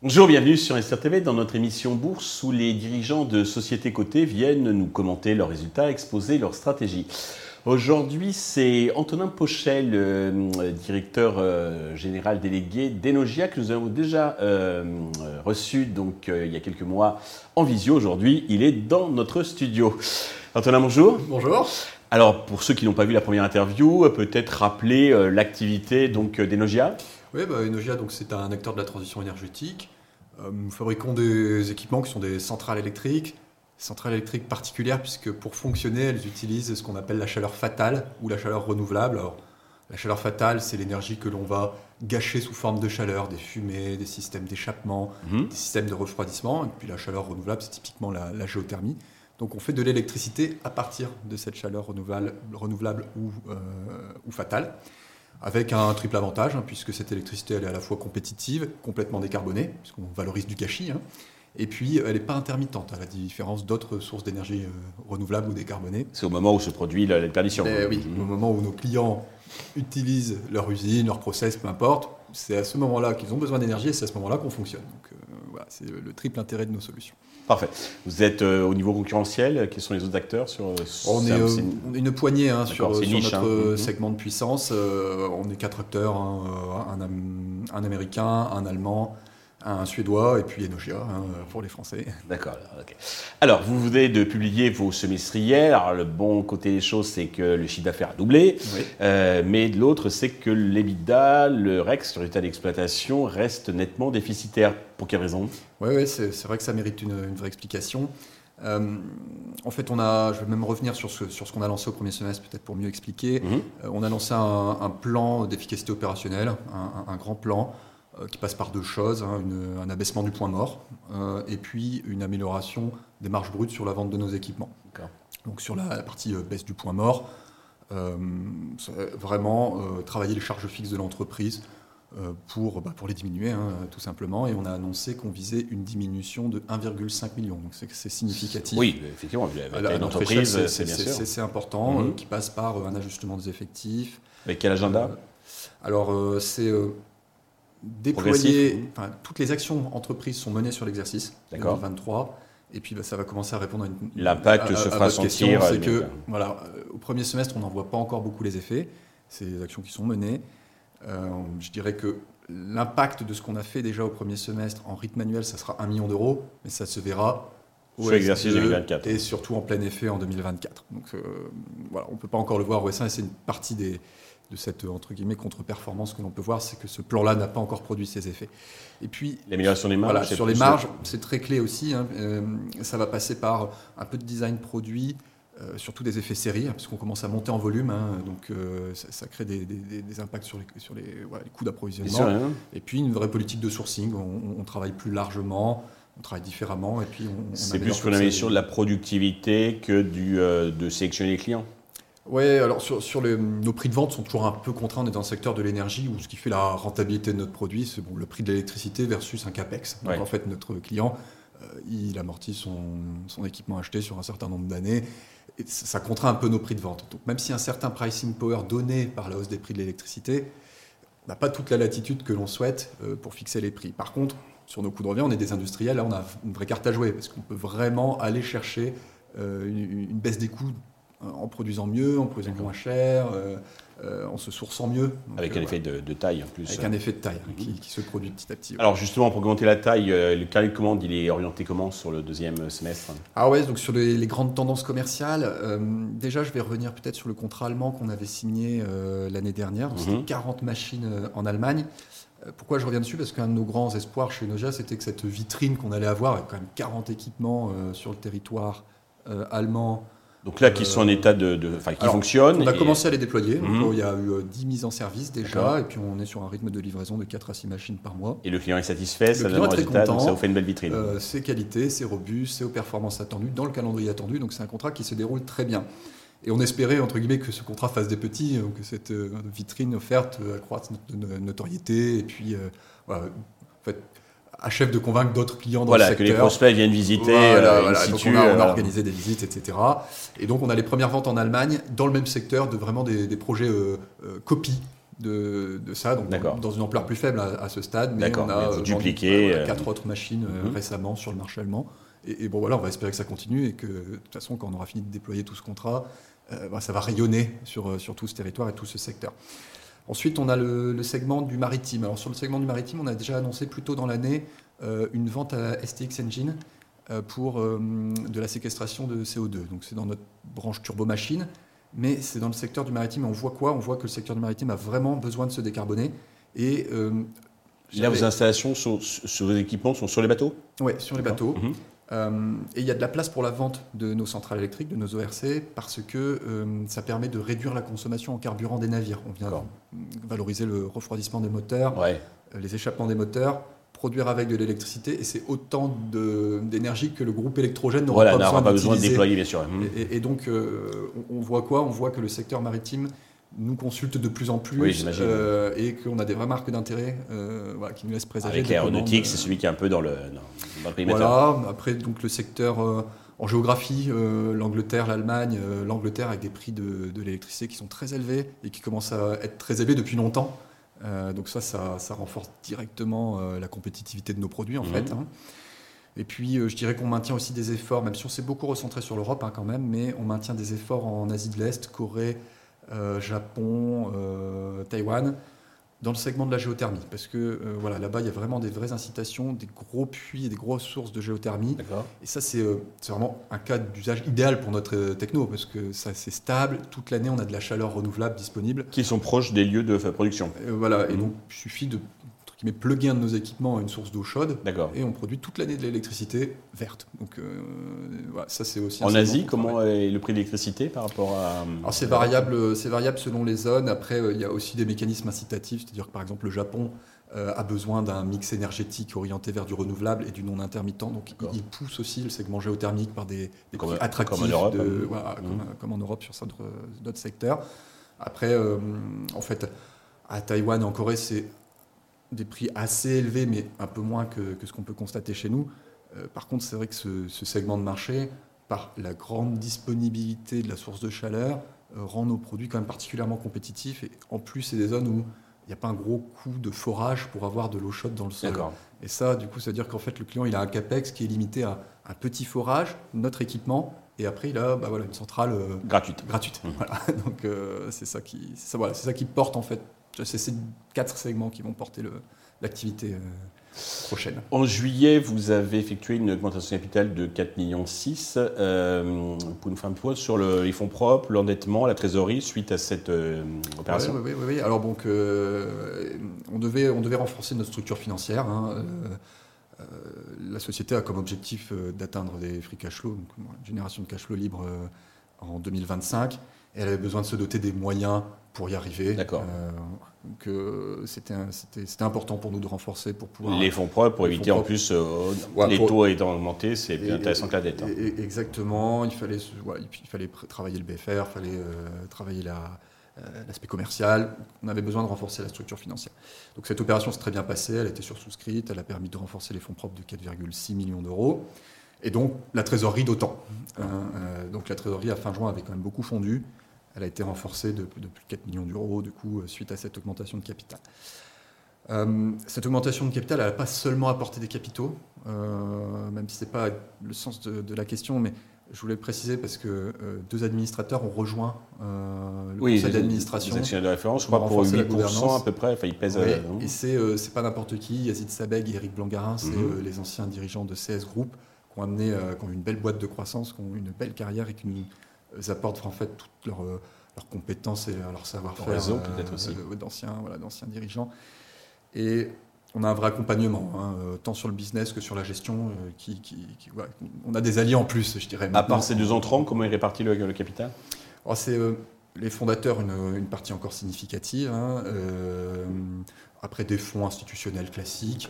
Bonjour, bienvenue sur SRTV dans notre émission Bourse où les dirigeants de sociétés cotées viennent nous commenter leurs résultats, exposer leurs stratégies. Aujourd'hui, c'est Antonin Pochet, le directeur euh, général délégué d'Enogia, que nous avons déjà euh, reçu donc, euh, il y a quelques mois en visio. Aujourd'hui, il est dans notre studio. Antonin, bonjour. Bonjour. Alors, pour ceux qui n'ont pas vu la première interview, peut-être rappeler l'activité donc d'Enogia Oui, bah, Enogia, donc, c'est un acteur de la transition énergétique. nous fabriquons des équipements qui sont des centrales électriques, centrales électriques particulières puisque pour fonctionner, elles utilisent ce qu'on appelle la chaleur fatale ou la chaleur renouvelable. Alors, la chaleur fatale, c'est l'énergie que l'on va gâcher sous forme de chaleur, des fumées, des systèmes d'échappement, mhm. des systèmes de refroidissement. Et puis la chaleur renouvelable, c'est typiquement la, géothermie. Donc on fait de l'électricité à partir de cette chaleur renouvelable, renouvelable ou, euh, ou fatale, avec un triple avantage, hein, puisque cette électricité elle est à la fois compétitive, complètement décarbonée, puisqu'on valorise du gâchis, hein, et puis, elle n'est pas intermittente, à la différence d'autres sources d'énergie euh, renouvelables ou décarbonées. C'est au moment où se produit la, perdition. oui, au moment où nos clients utilisent leur usine, leur process, peu importe, c'est à ce moment-là qu'ils ont besoin d'énergie et c'est à ce moment-là qu'on fonctionne. Donc, euh, voilà, c'est le triple intérêt de nos solutions. Parfait. Vous êtes euh, au niveau concurrentiel. Quels sont les autres acteurs sur On est, une poignée hein, sur, notre hein. Mhm. segment de puissance. on est quatre acteurs hein, un, un, américain, un allemand, un Suédois et puis Enogia hein, pour les Français. D'accord. Alors, vous venez de publier vos semestriels. Alors, le bon côté des choses, c'est que le chiffre d'affaires a doublé. Euh, mais de l'autre, c'est que l'EBITDA, le REX, le résultat d'exploitation, reste nettement déficitaire. Pour quelle raison? Oui, ouais, c'est vrai que ça mérite une, vraie explication. Euh, en fait, on a, je vais même revenir sur ce, sur ce qu'on a lancé au premier semestre, peut-être pour mieux expliquer. Mhm. Euh, on a lancé un, plan d'efficacité opérationnelle, un, un, grand plan qui passe par deux choses, hein, un abaissement du point mort euh, et puis une amélioration des marges brutes sur la vente de nos équipements. Donc sur la, partie euh, baisse du point mort, vraiment travailler les charges fixes de l'entreprise pour, bah, pour les diminuer hein, tout simplement et on a annoncé qu'on visait une diminution de 1,5 million donc c'est significatif. Oui effectivement une entreprise. C'est important mhm. qui passe par un ajustement des effectifs. Avec quel agenda? Alors c'est déployer, enfin, toutes les actions entreprises sont menées sur l'exercice 2023. Et puis bah, ça va commencer à répondre à une. L'impact se fera sentir. C'est que voilà, euh, au premier semestre, on n'en voit pas encore beaucoup les effets. C'est des actions qui sont menées. Euh, je dirais que l'impact de ce qu'on a fait déjà au premier semestre en rythme annuel, ça sera 1 million d'euros, mais ça se verra sur l'exercice 2024. Et surtout en plein effet en 2024. Donc euh, voilà, on ne peut pas encore le voir au S1 c'est une partie des, de cette entre guillemets contre-performance que l'on peut voir, c'est que ce plan-là n'a pas encore produit ses effets. Et puis l'amélioration des marges. sur les marges, c'est très clé aussi. Hein. Euh, ça va passer par un peu de design produit, euh, surtout des effets série, hein, puisqu'on commence à monter en volume, hein. donc euh, ça, crée des, impacts sur les, sur les, coûts d'approvisionnement. Et puis une vraie politique de sourcing. On, travaille plus largement. On travaille différemment et puis on. C'est plus pour sur de la productivité que du, de sélectionner les clients. Oui, alors sur, nos prix de vente sont toujours un peu contraints. On est dans le secteur de l'énergie où ce qui fait la rentabilité de notre produit, c'est bon, le prix de l'électricité versus un CAPEX. Donc en fait, notre client, euh, il amortit son, équipement acheté sur un certain nombre d'années. Et ça contraint un peu nos prix de vente. Donc même si un certain pricing power donné par la hausse des prix de l'électricité, on n'a pas toute la latitude que l'on souhaite euh, pour fixer les prix. Par contre, sur nos coûts de revient, on est des industriels, là on a une vraie carte à jouer parce qu'on peut vraiment aller chercher euh, une baisse des coûts en produisant mieux, en produisant moins cher, euh, euh, en se sourçant mieux. avec un euh, effet de, taille en plus. Avec un effet de taille hein, qui, se produit petit à petit. Alors justement, pour augmenter la taille, le carnet de commande, il est orienté comment sur le deuxième semestre? Ah ouais, donc sur les, grandes tendances commerciales, déjà je vais revenir peut-être sur le contrat allemand qu'on avait signé l'année dernière. Donc C'était 40 mhm. machines en Allemagne. Pourquoi je reviens dessus? Parce qu'un de nos grands espoirs chez Noja, c'était que cette vitrine qu'on allait avoir, avec quand même 40 équipements sur le territoire allemand, donc là, qui sont en état de, enfin, qui fonctionnent. On a commencé à les déployer. Mhm. il y a eu 10 euh, mises en service déjà, et puis on est sur un rythme de livraison de 4 à 6 machines par mois. Et le client est satisfait, ça donne un résultat, donc ça vous fait une belle vitrine. Euh, c'est qualité, c'est robuste, c'est aux performances attendues, dans le calendrier attendu, donc c'est un contrat qui se déroule très bien. Et on espérait, entre guillemets, que ce contrat fasse des petits, que cette euh, vitrine offerte accroisse notre notoriété, et puis, voilà, en fait, achève de convaincre d'autres clients dans voilà, le secteur. que les prospects viennent visiter, Voilà, euh, voilà. Donc on a, on a organisé des visites, etc. Et donc on a les premières ventes en Allemagne dans le même secteur de vraiment des, des projets euh, euh, copies de, de ça, donc dans une ampleur plus faible à, à ce stade. Mais on a vendu, voilà, euh, quatre autres machines mhm. récemment sur le marché allemand. Et, et bon voilà, on va espérer que ça continue et que de toute façon quand on aura fini de déployer tout ce contrat, bah, ça va rayonner sur, sur tout ce territoire et tout ce secteur. Ensuite, on a le, le segment du maritime. Alors sur le segment du maritime, on a déjà annoncé plus tôt dans l'année euh, une vente à STX Engine euh, pour euh, de la séquestration de CO2. Donc c'est dans notre branche turbomachine, mais c'est dans le secteur du maritime. Et on voit quoi? On voit que le secteur du maritime a vraiment besoin de se décarboner. Et Là, vos installations sont, sur vos équipements sont sur les bateaux? Ouais, sur les bateaux. Euh, et il y a de la place pour la vente de nos centrales électriques, de nos ORC, parce que euh, ça permet de réduire la consommation en carburant des navires. On vient valoriser le refroidissement des moteurs, Ouais. euh, les échappements des moteurs, produire avec de l'électricité, et c'est autant d'énergie que le groupe électrogène n'aura Voilà, pas besoin pas besoin de déployer, bien sûr. Et, donc, on, on voit quoi? On voit que le secteur maritime nous consulte de plus en plus Oui, euh, et qu'on a des vraies marques d'intérêt euh, voilà, qui nous laissent présager. Avec l'aéronautique, c'est euh, celui qui est un peu dans le, dans, dans le périmètre. voilà, après donc le secteur euh, en géographie, l'Angleterre, l'Allemagne, l'Angleterre avec des prix de, de l'électricité qui sont très élevés et qui commencent à être très élevés depuis longtemps. Donc ça, ça, ça renforce directement la compétitivité de nos produits en Mhm. fait. hein. Et puis euh, je dirais qu'on maintient aussi des efforts, même si on s'est beaucoup recentré sur l'Europe hein, quand même, mais on maintient des efforts en Asie de l'Est, Corée, Japon, euh, Taïwan, dans le segment de la géothermie. Parce que euh, voilà, là-bas, il y a vraiment des vraies incitations, des gros puits et des grosses sources de géothermie. Et ça, c'est euh, vraiment un cas d'usage idéal pour notre euh, techno, parce que ça, c'est stable. Toute l'année, on a de la chaleur renouvelable disponible. Qui sont proches des lieux de production. Euh, voilà, et Mhm. donc, il suffit de entre guillemets, plugger un de nos équipements à une source d'eau chaude. Et on produit toute l'année de l'électricité verte. Donc euh, voilà, ça c'est aussi. un En Asie, comment est le prix de l'électricité par rapport à. Alors c'est variable, c'est variable selon les zones. Après, euh, il y a aussi des mécanismes incitatifs, c'est-à-dire que par exemple le Japon euh, a besoin d'un mix énergétique orienté vers du renouvelable et du non intermittent. Donc il, pousse aussi le segment géothermique par des, des Comme- prix attractifs, comme en Europe, de- hein. Mhm. comme, comme en Europe sur d'autres d'autres secteurs. Après, euh, en fait, à Taïwan et en Corée, c'est des prix assez élevés, mais un peu moins que, que ce qu'on peut constater chez nous. Euh, par contre, c'est vrai que ce, ce segment de marché, par la grande disponibilité de la source de chaleur, euh, rend nos produits quand même particulièrement compétitifs. Et en plus, c'est des zones où il n'y a pas un gros coût de forage pour avoir de l'eau chaude dans le sol. Et ça, du coup, ça veut dire qu'en fait, le client, il a un capex qui est limité à un petit forage, notre équipement, et après, il a bah, voilà, une centrale euh, Gratuite. gratuite. Mhm. Voilà. Donc, euh, c'est ça, qui, ça, voilà, c'est ça qui porte, en fait. C'est ces quatre segments qui vont porter le- l'activité euh, prochaine. En juillet, vous avez effectué une augmentation de capital de 4,6 millions. Euh, vous pouvez nous faire un point sur le- les fonds propres, l'endettement, la trésorerie suite à cette euh, opération Oui, oui, oui, oui. Alors donc, euh, on, devait, on devait renforcer notre structure financière. hein. La société a comme objectif d'atteindre des free cash flow, donc une génération de cash flow libre en 2025. Et elle avait besoin de se doter des moyens pour y arriver. D'accord. Euh, donc euh, c'était important pour nous de renforcer pour pouvoir Les fonds propres pour éviter en plus euh, Ouais, les pour- taux étant augmentés, c'est plus Et- intéressant que la dette. hein. et- exactement. Il fallait, ouais, il fallait travailler le BFR, il fallait euh, travailler la- euh, l'aspect commercial. On avait besoin de renforcer la structure financière. Donc cette opération s'est très bien passée. Elle a été sursouscrite. Elle a permis de renforcer les fonds propres de 4,6 millions d'euros. Et donc la trésorerie d'autant. Hein, euh, donc la trésorerie à fin juin avait quand même beaucoup fondu. Elle a été renforcée de, de plus de 4 millions d'euros, du coup, euh, suite à cette augmentation de capital. Euh, cette augmentation de capital, elle n'a pas seulement apporté des capitaux, euh, même si ce n'est pas le sens de, de la question, mais je voulais le préciser parce que euh, deux administrateurs ont rejoint euh, le Oui, conseil d'administration. Les actionnaires de référence, je crois, pour renforcer la 8% à peu près. Enfin, ils pèsent. Oui, euh, et c'est euh, c'est pas n'importe qui, Yazid Sabeg et Eric Blangarin, c'est Mhm. euh, les anciens dirigeants de CS Group qui ont amené, euh, qui ont une belle boîte de croissance, qui ont une belle carrière et qui nous euh, apportent en fait toutes leurs euh, leurs compétences et euh, leur savoir-faire réseau, peut-être aussi. euh, d'anciens voilà, d'anciens dirigeants. Et on a un vrai accompagnement, hein, euh, tant sur le business que sur la gestion. euh, qui, qui- qui- voilà, on a des alliés en plus, je dirais. À part ces deux entrants, comment est réparti le, le capital? Alors, c'est euh, les fondateurs, une, une partie encore significative. hein, euh, après, des fonds institutionnels classiques.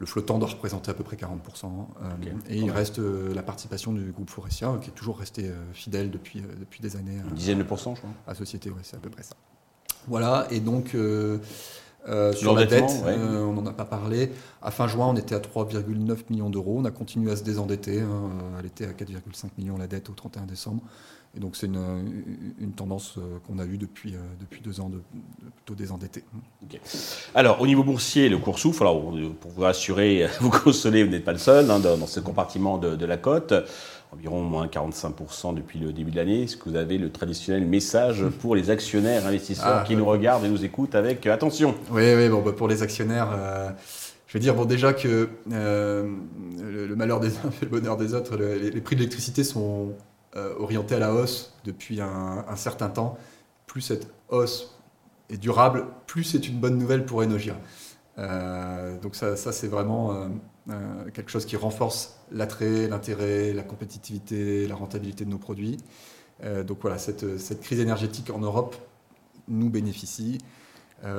Le flottant doit représenter à peu près 40%. euh, Ok, et il reste euh, la participation du groupe Forestia, qui est toujours resté euh, fidèle depuis, euh, depuis des années Une euh, dizaine de pourcents, je crois. à Société, ouais, c'est à peu près ça. Voilà, et donc, euh, sur la dette, on n'en a pas parlé. À fin juin, on était à 3,9 millions d'euros. On a continué à se désendetter. Hein. Elle était à 4,5 millions la dette au 31 décembre. Et donc c'est une, tendance euh, qu'on a eue depuis, euh, depuis deux ans de, plutôt désendetté. Alors au niveau boursier, le cours souffle. Alors pour vous rassurer, vous consoler, vous n'êtes pas le seul hein, dans, ce compartiment de, la cote. Environ moins 45% depuis le début de l'année. Est-ce que vous avez le traditionnel message pour les actionnaires investisseurs ah, qui nous regardent et nous écoutent avec euh, attention Oui, oui bon, bah, pour les actionnaires, je vais dire bon, déjà que le, malheur des uns fait le bonheur des autres. les prix de l'électricité sont euh, orienté à la hausse depuis un, certain temps. Plus cette hausse est durable, plus c'est une bonne nouvelle pour Enogia. Euh, donc ça, c'est vraiment euh, quelque chose qui renforce l'attrait, l'intérêt, la compétitivité, la rentabilité de nos produits. donc voilà, cette, crise énergétique en Europe nous bénéficie.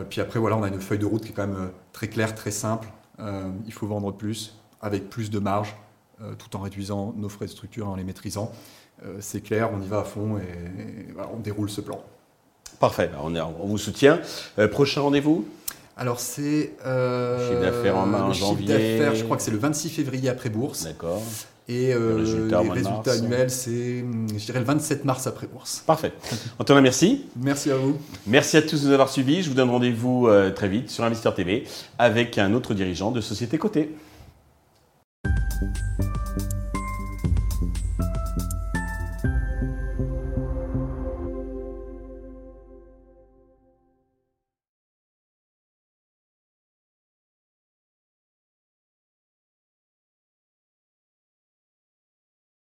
puis après, voilà, on a une feuille de route qui est quand même très claire, très simple. il faut vendre plus, avec plus de marge, tout en réduisant nos frais de structure en les maîtrisant. Euh, c'est clair, on y va à fond et, on déroule ce plan. Parfait, on, vous soutient. Euh, prochain rendez-vous? Alors c'est euh, chiffre d'affaires en main en janvier. Je crois que c'est le 26 février après bourse. D'accord. Et euh, les résultats annuels, c'est, je dirais, le 27 mars après bourse. Parfait. Antonin, merci. Merci à vous. Merci à tous de nous avoir suivis. Je vous donne rendez-vous très vite sur Investeur TV avec un autre dirigeant de société cotée.